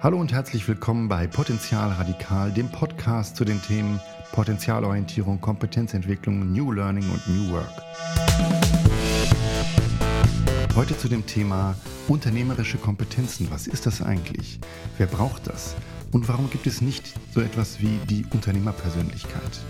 Hallo und herzlich willkommen bei Potenzial Radikal, dem Podcast zu den Themen Potenzialorientierung, Kompetenzentwicklung, New Learning und New Work. Heute zu dem Thema unternehmerische Kompetenzen. Was ist das eigentlich? Wer braucht das? Und warum gibt es nicht so etwas wie die Unternehmerpersönlichkeit?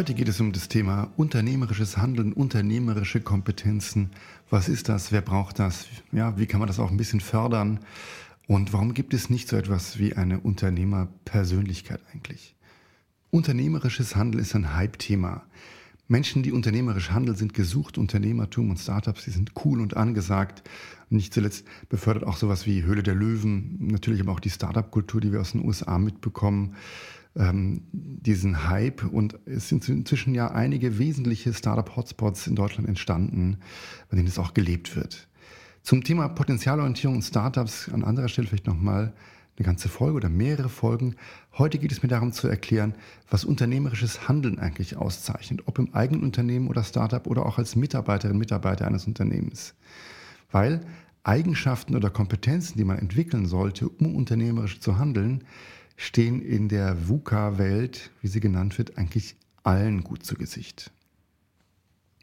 Heute geht es um das Thema unternehmerisches Handeln, unternehmerische Kompetenzen. Was ist das? Wer braucht das? Ja, wie kann man das auch ein bisschen fördern? Und warum gibt es nicht so etwas wie eine Unternehmerpersönlichkeit eigentlich? Unternehmerisches Handeln ist ein Hype-Thema. Menschen, die unternehmerisch handeln, sind gesucht. Unternehmertum und Startups, die sind cool und angesagt. Nicht zuletzt befördert auch sowas wie Höhle der Löwen, natürlich aber auch die Startup-Kultur, die wir aus den USA mitbekommen ähm, diesen Hype und es sind inzwischen ja einige wesentliche Startup-Hotspots in Deutschland entstanden, bei denen es auch gelebt wird. Zum Thema Potenzialorientierung und Startups an anderer Stelle vielleicht nochmal eine ganze Folge oder mehrere Folgen. Heute geht es mir darum zu erklären, was unternehmerisches Handeln eigentlich auszeichnet, ob im eigenen Unternehmen oder Startup oder auch als Mitarbeiterin, Mitarbeiter eines Unternehmens. Weil Eigenschaften oder Kompetenzen, die man entwickeln sollte, um unternehmerisch zu handeln, stehen in der VUCA-Welt, wie sie genannt wird, eigentlich allen gut zu Gesicht.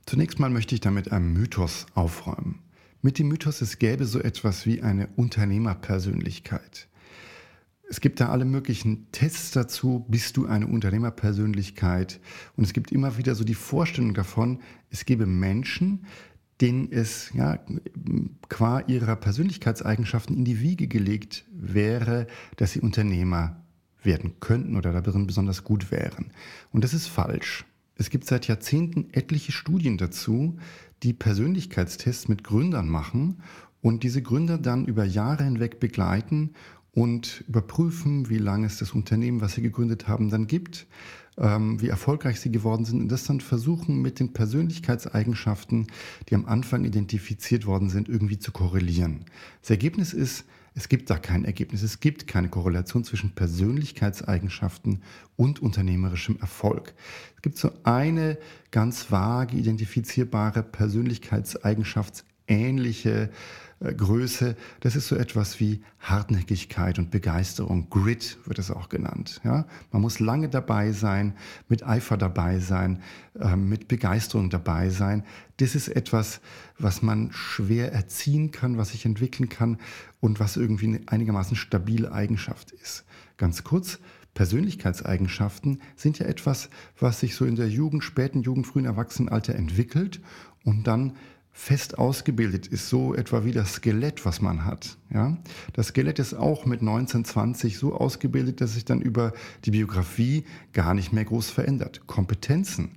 Zunächst mal möchte ich damit einem Mythos aufräumen. Mit dem Mythos, es gäbe so etwas wie eine Unternehmerpersönlichkeit. Es gibt da alle möglichen Tests dazu, bist du eine Unternehmerpersönlichkeit? Und es gibt immer wieder so die Vorstellung davon, es gäbe Menschen, denen es ja, qua ihrer Persönlichkeitseigenschaften in die Wiege gelegt wäre, dass sie Unternehmer werden könnten oder darin besonders gut wären. Und das ist falsch. Es gibt seit Jahrzehnten etliche Studien dazu, die Persönlichkeitstests mit Gründern machen und diese Gründer dann über Jahre hinweg begleiten und überprüfen, wie lange es das Unternehmen, was sie gegründet haben, dann gibt, ähm, wie erfolgreich sie geworden sind und das dann versuchen mit den Persönlichkeitseigenschaften, die am Anfang identifiziert worden sind, irgendwie zu korrelieren. Das Ergebnis ist, es gibt da kein Ergebnis. Es gibt keine Korrelation zwischen Persönlichkeitseigenschaften und unternehmerischem Erfolg. Es gibt so eine ganz vage identifizierbare Persönlichkeitseigenschaftsähnliche äh, Größe, das ist so etwas wie Hartnäckigkeit und Begeisterung. Grit wird es auch genannt. Ja? Man muss lange dabei sein, mit Eifer dabei sein, äh, mit Begeisterung dabei sein. Das ist etwas, was man schwer erziehen kann, was sich entwickeln kann und was irgendwie eine einigermaßen stabile Eigenschaft ist. Ganz kurz, Persönlichkeitseigenschaften sind ja etwas, was sich so in der Jugend, späten Jugend, frühen Erwachsenenalter entwickelt und dann fest ausgebildet ist, so etwa wie das Skelett, was man hat. Ja? Das Skelett ist auch mit 19, 20 so ausgebildet, dass sich dann über die Biografie gar nicht mehr groß verändert. Kompetenzen,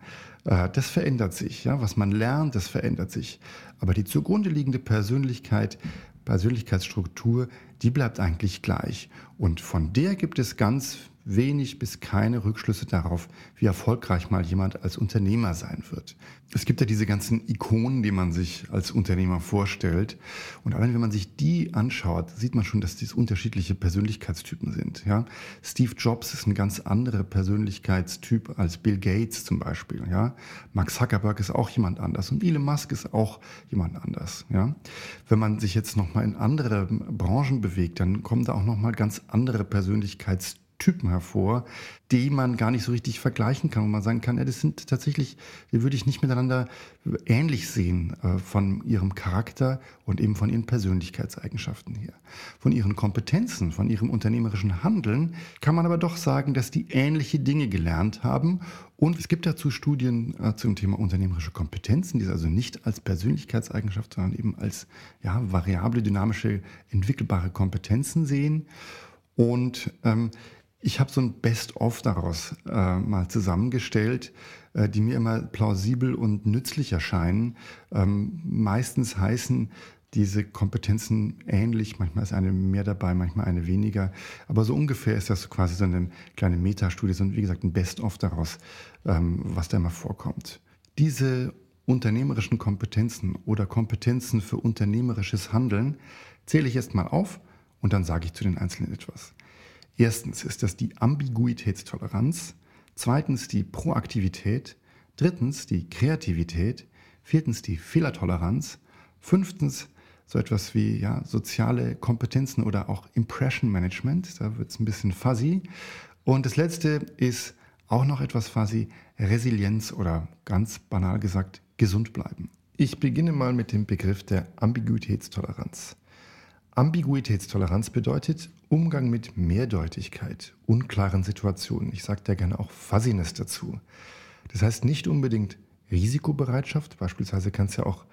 äh, das verändert sich. Ja? Was man lernt, das verändert sich. Aber die zugrunde liegende Persönlichkeit, Persönlichkeitsstruktur, die bleibt eigentlich gleich. Und von der gibt es ganz wenig bis keine Rückschlüsse darauf, wie erfolgreich mal jemand als Unternehmer sein wird. Es gibt ja diese ganzen Ikonen, die man sich als Unternehmer vorstellt. Und allein wenn man sich die anschaut, sieht man schon, dass dies unterschiedliche Persönlichkeitstypen sind. Ja? Steve Jobs ist ein ganz anderer Persönlichkeitstyp als Bill Gates zum Beispiel. Ja? Mark Zuckerberg ist auch jemand anders und Elon Musk ist auch jemand anders. Ja? Wenn man sich jetzt nochmal in andere Branchen bewegt, dann kommen da auch nochmal ganz andere Persönlichkeitstypen Typen hervor, die man gar nicht so richtig vergleichen kann, wo man sagen kann, ja, das sind tatsächlich, die würde ich nicht miteinander ähnlich sehen äh, von ihrem Charakter und eben von ihren Persönlichkeitseigenschaften her. Von ihren Kompetenzen, von ihrem unternehmerischen Handeln kann man aber doch sagen, dass die ähnliche Dinge gelernt haben. Und es gibt dazu Studien äh, zum Thema unternehmerische Kompetenzen, die es also nicht als Persönlichkeitseigenschaft, sondern eben als ja, variable, dynamische, entwickelbare Kompetenzen sehen. Und ähm, ich habe so ein Best-of daraus äh, mal zusammengestellt, äh, die mir immer plausibel und nützlich erscheinen. Ähm, meistens heißen diese Kompetenzen ähnlich, manchmal ist eine mehr dabei, manchmal eine weniger, aber so ungefähr ist das quasi so eine kleine Metastudie, so wie gesagt ein Best-of daraus, ähm, was da immer vorkommt. Diese unternehmerischen Kompetenzen oder Kompetenzen für unternehmerisches Handeln zähle ich erst mal auf und dann sage ich zu den Einzelnen etwas. Erstens ist das die Ambiguitätstoleranz, zweitens die Proaktivität, drittens die Kreativität, viertens die Fehlertoleranz, fünftens so etwas wie ja, soziale Kompetenzen oder auch Impression Management, da wird es ein bisschen fuzzy. Und das letzte ist auch noch etwas fuzzy, Resilienz oder ganz banal gesagt, gesund bleiben. Ich beginne mal mit dem Begriff der Ambiguitätstoleranz. Ambiguitätstoleranz bedeutet Umgang mit Mehrdeutigkeit, unklaren Situationen. Ich sage da gerne auch Fuzziness dazu. Das heißt nicht unbedingt Risikobereitschaft. Beispielsweise kann es ja auch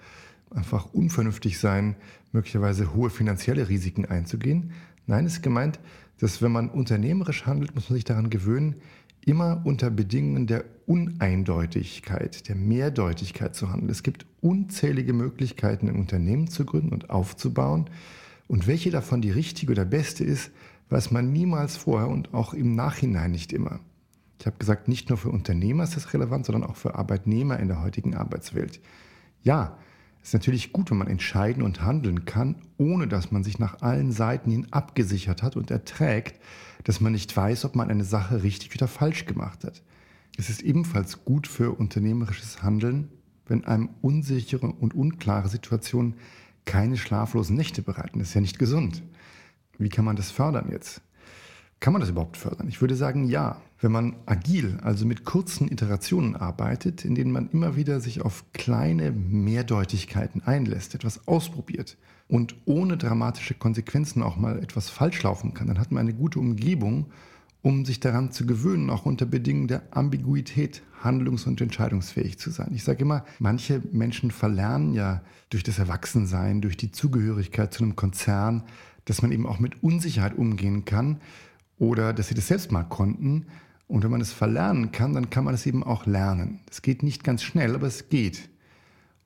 einfach unvernünftig sein, möglicherweise hohe finanzielle Risiken einzugehen. Nein, es ist gemeint, dass wenn man unternehmerisch handelt, muss man sich daran gewöhnen, immer unter Bedingungen der Uneindeutigkeit, der Mehrdeutigkeit zu handeln. Es gibt unzählige Möglichkeiten, ein Unternehmen zu gründen und aufzubauen. Und welche davon die richtige oder beste ist, weiß man niemals vorher und auch im Nachhinein nicht immer. Ich habe gesagt, nicht nur für Unternehmer ist das relevant, sondern auch für Arbeitnehmer in der heutigen Arbeitswelt. Ja, es ist natürlich gut, wenn man entscheiden und handeln kann, ohne dass man sich nach allen Seiten hin abgesichert hat und erträgt, dass man nicht weiß, ob man eine Sache richtig oder falsch gemacht hat. Es ist ebenfalls gut für unternehmerisches Handeln, wenn einem unsichere und unklare Situationen keine schlaflosen Nächte bereiten. Das ist ja nicht gesund. Wie kann man das fördern jetzt? Kann man das überhaupt fördern? Ich würde sagen, ja. Wenn man agil, also mit kurzen Iterationen arbeitet, in denen man immer wieder sich auf kleine Mehrdeutigkeiten einlässt, etwas ausprobiert und ohne dramatische Konsequenzen auch mal etwas falsch laufen kann, dann hat man eine gute Umgebung, um sich daran zu gewöhnen, auch unter Bedingungen der Ambiguität handlungs- und entscheidungsfähig zu sein. Ich sage immer, manche Menschen verlernen ja durch das Erwachsensein, durch die Zugehörigkeit zu einem Konzern, dass man eben auch mit Unsicherheit umgehen kann oder dass sie das selbst mal konnten. Und wenn man es verlernen kann, dann kann man es eben auch lernen. Es geht nicht ganz schnell, aber es geht.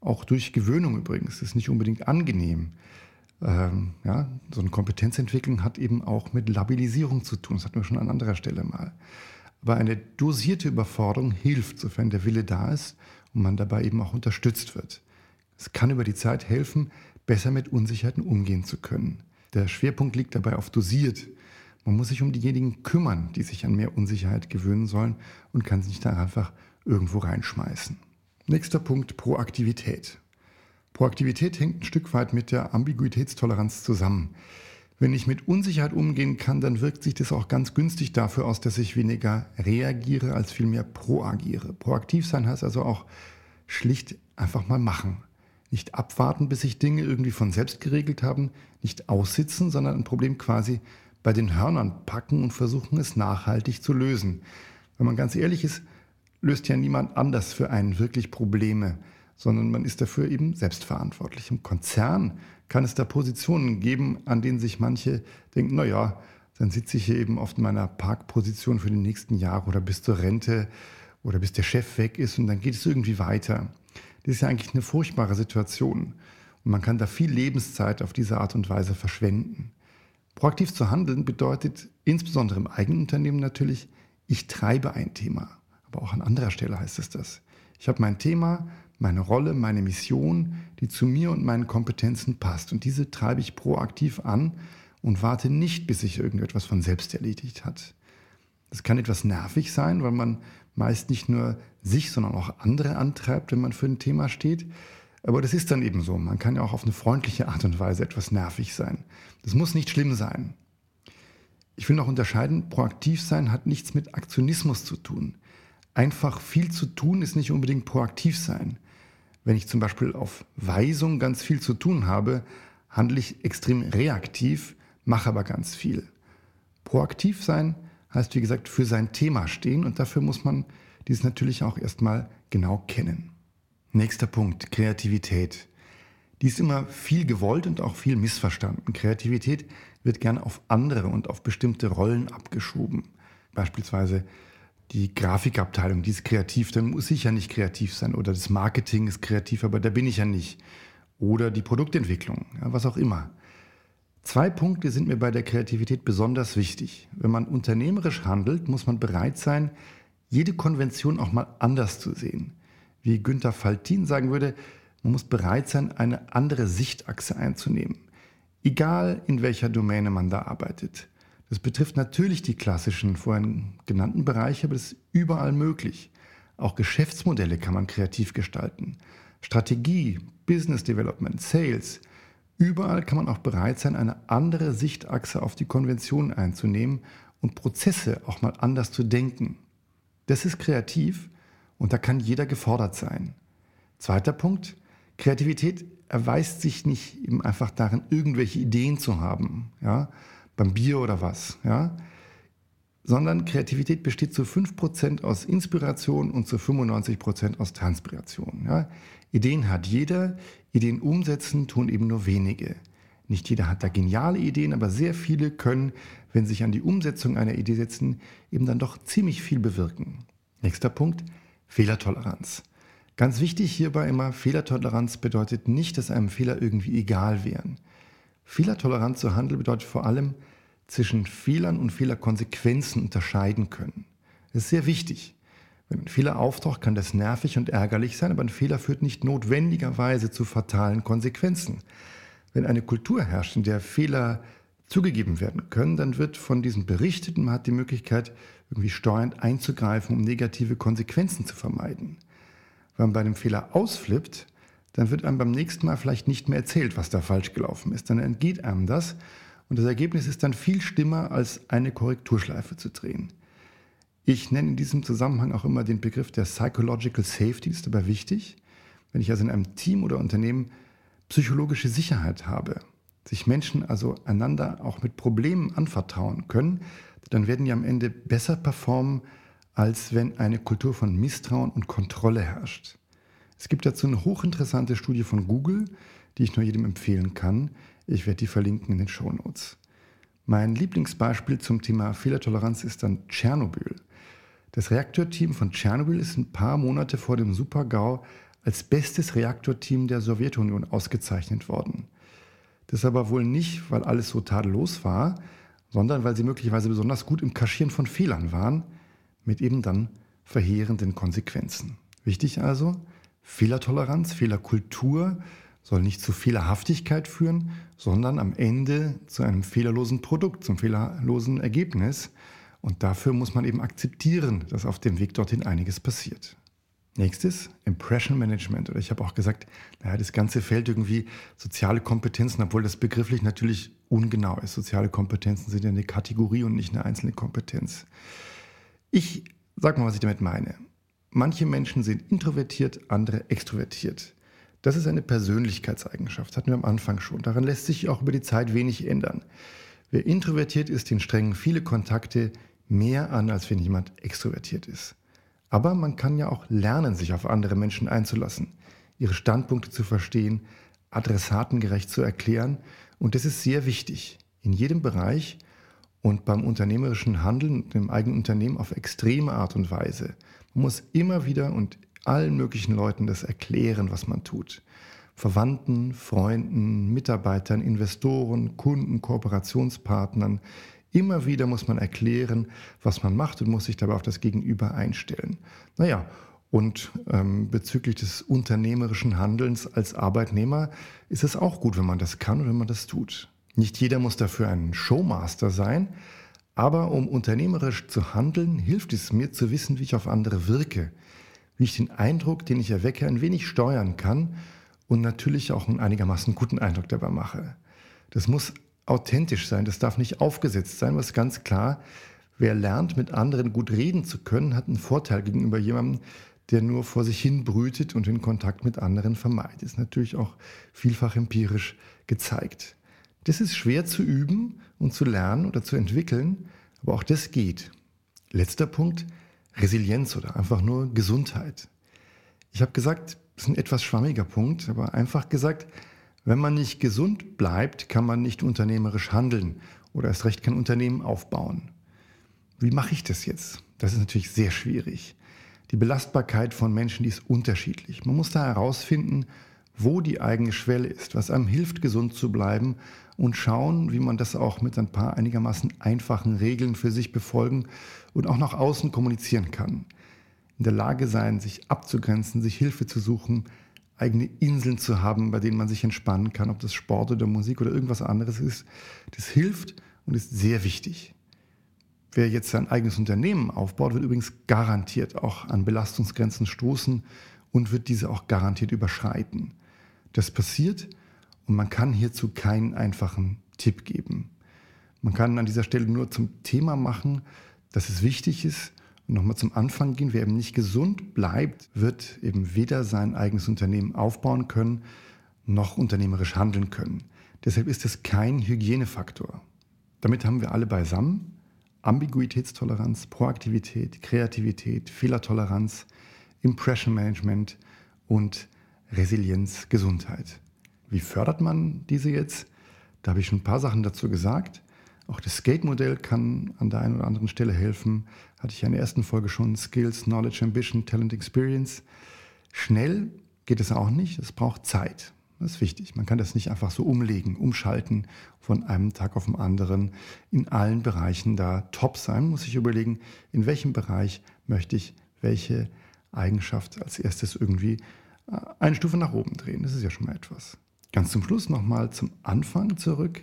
Auch durch Gewöhnung übrigens. Das ist nicht unbedingt angenehm. Ähm, ja, so eine Kompetenzentwicklung hat eben auch mit Labilisierung zu tun. Das hatten wir schon an anderer Stelle mal. Aber eine dosierte Überforderung hilft, sofern der Wille da ist und man dabei eben auch unterstützt wird. Es kann über die Zeit helfen, besser mit Unsicherheiten umgehen zu können. Der Schwerpunkt liegt dabei auf dosiert. Man muss sich um diejenigen kümmern, die sich an mehr Unsicherheit gewöhnen sollen und kann sich da einfach irgendwo reinschmeißen. Nächster Punkt, Proaktivität. Proaktivität hängt ein Stück weit mit der Ambiguitätstoleranz zusammen. Wenn ich mit Unsicherheit umgehen kann, dann wirkt sich das auch ganz günstig dafür aus, dass ich weniger reagiere als vielmehr proagiere. Proaktiv sein heißt also auch schlicht einfach mal machen. Nicht abwarten, bis sich Dinge irgendwie von selbst geregelt haben, nicht aussitzen, sondern ein Problem quasi bei den Hörnern packen und versuchen es nachhaltig zu lösen. Wenn man ganz ehrlich ist, löst ja niemand anders für einen wirklich Probleme, sondern man ist dafür eben selbstverantwortlich. Im Konzern kann es da Positionen geben, an denen sich manche denken, naja, dann sitze ich hier eben auf meiner Parkposition für die nächsten Jahre oder bis zur Rente oder bis der Chef weg ist und dann geht es irgendwie weiter. Das ist ja eigentlich eine furchtbare Situation und man kann da viel Lebenszeit auf diese Art und Weise verschwenden. Proaktiv zu handeln bedeutet insbesondere im eigenen Unternehmen natürlich, ich treibe ein Thema. Aber auch an anderer Stelle heißt es das. Ich habe mein Thema, meine Rolle, meine Mission, die zu mir und meinen Kompetenzen passt. Und diese treibe ich proaktiv an und warte nicht, bis sich irgendetwas von selbst erledigt hat. Das kann etwas nervig sein, weil man meist nicht nur sich, sondern auch andere antreibt, wenn man für ein Thema steht. Aber das ist dann eben so. Man kann ja auch auf eine freundliche Art und Weise etwas nervig sein. Das muss nicht schlimm sein. Ich will noch unterscheiden, proaktiv sein hat nichts mit Aktionismus zu tun. Einfach viel zu tun ist nicht unbedingt proaktiv sein. Wenn ich zum Beispiel auf Weisung ganz viel zu tun habe, handle ich extrem reaktiv, mache aber ganz viel. Proaktiv sein heißt, wie gesagt, für sein Thema stehen und dafür muss man dies natürlich auch erstmal genau kennen. Nächster Punkt, Kreativität. Die ist immer viel gewollt und auch viel missverstanden. Kreativität wird gerne auf andere und auf bestimmte Rollen abgeschoben. Beispielsweise die Grafikabteilung, die ist kreativ, dann muss ich ja nicht kreativ sein. Oder das Marketing ist kreativ, aber da bin ich ja nicht. Oder die Produktentwicklung, ja, was auch immer. Zwei Punkte sind mir bei der Kreativität besonders wichtig. Wenn man unternehmerisch handelt, muss man bereit sein, jede Konvention auch mal anders zu sehen. Wie Günther Faltin sagen würde, man muss bereit sein, eine andere Sichtachse einzunehmen. Egal in welcher Domäne man da arbeitet. Das betrifft natürlich die klassischen vorhin genannten Bereiche, aber das ist überall möglich. Auch Geschäftsmodelle kann man kreativ gestalten. Strategie, Business Development, Sales. Überall kann man auch bereit sein, eine andere Sichtachse auf die Konvention einzunehmen und Prozesse auch mal anders zu denken. Das ist kreativ und da kann jeder gefordert sein. Zweiter Punkt, Kreativität erweist sich nicht eben einfach darin, irgendwelche Ideen zu haben, ja, beim Bier oder was, ja, sondern Kreativität besteht zu 5% aus Inspiration und zu 95% aus Transpiration. Ja. Ideen hat jeder, Ideen umsetzen tun eben nur wenige. Nicht jeder hat da geniale Ideen, aber sehr viele können, wenn sie sich an die Umsetzung einer Idee setzen, eben dann doch ziemlich viel bewirken. Nächster Punkt, Fehlertoleranz. Ganz wichtig hierbei immer, Fehlertoleranz bedeutet nicht, dass einem Fehler irgendwie egal wären. Fehlertoleranz zu handeln bedeutet vor allem, zwischen Fehlern und Fehlerkonsequenzen unterscheiden können. Das ist sehr wichtig. Wenn ein Fehler auftaucht, kann das nervig und ärgerlich sein, aber ein Fehler führt nicht notwendigerweise zu fatalen Konsequenzen. Wenn eine Kultur herrscht, in der Fehler zugegeben werden können, dann wird von diesen berichtet und man hat die Möglichkeit, irgendwie steuernd einzugreifen, um negative Konsequenzen zu vermeiden. Wenn man bei einem Fehler ausflippt, dann wird einem beim nächsten Mal vielleicht nicht mehr erzählt, was da falsch gelaufen ist. Dann entgeht einem das und das Ergebnis ist dann viel schlimmer, als eine Korrekturschleife zu drehen. Ich nenne in diesem Zusammenhang auch immer den Begriff der Psychological Safety, ist dabei wichtig. Wenn ich also in einem Team oder Unternehmen psychologische Sicherheit habe, sich Menschen also einander auch mit Problemen anvertrauen können, dann werden die am Ende besser performen, als wenn eine Kultur von Misstrauen und Kontrolle herrscht. Es gibt dazu eine hochinteressante Studie von Google, die ich nur jedem empfehlen kann. Ich werde die verlinken in den Show Notes. Mein Lieblingsbeispiel zum Thema Fehlertoleranz ist dann Tschernobyl. Das Reaktorteam von Tschernobyl ist ein paar Monate vor dem Super-GAU als bestes Reaktorteam der Sowjetunion ausgezeichnet worden. Das aber wohl nicht, weil alles so tadellos war, sondern weil sie möglicherweise besonders gut im Kaschieren von Fehlern waren, mit eben dann verheerenden Konsequenzen. Wichtig also, Fehlertoleranz, Fehlerkultur soll nicht zu Fehlerhaftigkeit führen, sondern am Ende zu einem fehlerlosen Produkt, zum fehlerlosen Ergebnis. Und dafür muss man eben akzeptieren, dass auf dem Weg dorthin einiges passiert. Nächstes, Impression Management. Oder ich habe auch gesagt, naja, das ganze Feld irgendwie soziale Kompetenzen, obwohl das begrifflich natürlich ungenau ist. Soziale Kompetenzen sind ja eine Kategorie und nicht eine einzelne Kompetenz. Ich sage mal, was ich damit meine. Manche Menschen sind introvertiert, andere extrovertiert. Das ist eine Persönlichkeitseigenschaft, hatten wir am Anfang schon. Daran lässt sich auch über die Zeit wenig ändern. Wer introvertiert ist, den strengen viele Kontakte mehr an, als wenn jemand extrovertiert ist. Aber man kann ja auch lernen, sich auf andere Menschen einzulassen, ihre Standpunkte zu verstehen, adressatengerecht zu erklären. Und das ist sehr wichtig in jedem Bereich und beim unternehmerischen Handeln im eigenen Unternehmen auf extreme Art und Weise. Man muss immer wieder und allen möglichen Leuten das erklären, was man tut. Verwandten, Freunden, Mitarbeitern, Investoren, Kunden, Kooperationspartnern, Immer wieder muss man erklären, was man macht und muss sich dabei auf das Gegenüber einstellen. Naja, und ähm, bezüglich des unternehmerischen Handelns als Arbeitnehmer ist es auch gut, wenn man das kann und wenn man das tut. Nicht jeder muss dafür ein Showmaster sein, aber um unternehmerisch zu handeln, hilft es mir zu wissen, wie ich auf andere wirke, wie ich den Eindruck, den ich erwecke, ein wenig steuern kann und natürlich auch einen einigermaßen guten Eindruck dabei mache. Das muss authentisch sein, das darf nicht aufgesetzt sein, was ganz klar, wer lernt, mit anderen gut reden zu können, hat einen Vorteil gegenüber jemandem, der nur vor sich hin brütet und den Kontakt mit anderen vermeidet. Ist natürlich auch vielfach empirisch gezeigt. Das ist schwer zu üben und zu lernen oder zu entwickeln, aber auch das geht. Letzter Punkt, Resilienz oder einfach nur Gesundheit. Ich habe gesagt, das ist ein etwas schwammiger Punkt, aber einfach gesagt, wenn man nicht gesund bleibt, kann man nicht unternehmerisch handeln oder erst recht kein Unternehmen aufbauen. Wie mache ich das jetzt? Das ist natürlich sehr schwierig. Die Belastbarkeit von Menschen die ist unterschiedlich. Man muss da herausfinden, wo die eigene Schwelle ist, was einem hilft, gesund zu bleiben und schauen, wie man das auch mit ein paar einigermaßen einfachen Regeln für sich befolgen und auch nach außen kommunizieren kann. in der Lage sein, sich abzugrenzen, sich Hilfe zu suchen, eigene Inseln zu haben, bei denen man sich entspannen kann, ob das Sport oder Musik oder irgendwas anderes ist. Das hilft und ist sehr wichtig. Wer jetzt sein eigenes Unternehmen aufbaut, wird übrigens garantiert auch an Belastungsgrenzen stoßen und wird diese auch garantiert überschreiten. Das passiert und man kann hierzu keinen einfachen Tipp geben. Man kann an dieser Stelle nur zum Thema machen, dass es wichtig ist und nochmal zum Anfang gehen. Wer eben nicht gesund bleibt, wird eben weder sein eigenes Unternehmen aufbauen können, noch unternehmerisch handeln können. Deshalb ist es kein Hygienefaktor. Damit haben wir alle beisammen. Ambiguitätstoleranz, Proaktivität, Kreativität, Fehlertoleranz, Impression Management und Resilienz, Gesundheit. Wie fördert man diese jetzt? Da habe ich schon ein paar Sachen dazu gesagt. Auch das Skate-Modell kann an der einen oder anderen Stelle helfen. Hatte ich in der ersten Folge schon. Skills, Knowledge, Ambition, Talent, Experience. Schnell geht es auch nicht. Es braucht Zeit. Das ist wichtig. Man kann das nicht einfach so umlegen, umschalten von einem Tag auf den anderen. In allen Bereichen da top sein, muss ich überlegen, in welchem Bereich möchte ich welche Eigenschaft als erstes irgendwie eine Stufe nach oben drehen. Das ist ja schon mal etwas. Ganz zum Schluss nochmal zum Anfang zurück.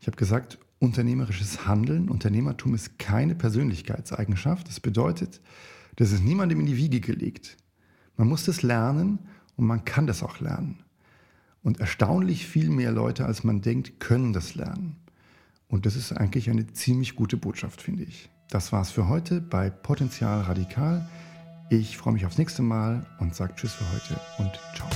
Ich habe gesagt, unternehmerisches Handeln, Unternehmertum ist keine Persönlichkeitseigenschaft. Das bedeutet, das ist niemandem in die Wiege gelegt. Man muss das lernen und man kann das auch lernen. Und erstaunlich viel mehr Leute, als man denkt, können das lernen. Und das ist eigentlich eine ziemlich gute Botschaft, finde ich. Das war's für heute bei Potenzial Radikal. Ich freue mich aufs nächste Mal und sage Tschüss für heute und ciao.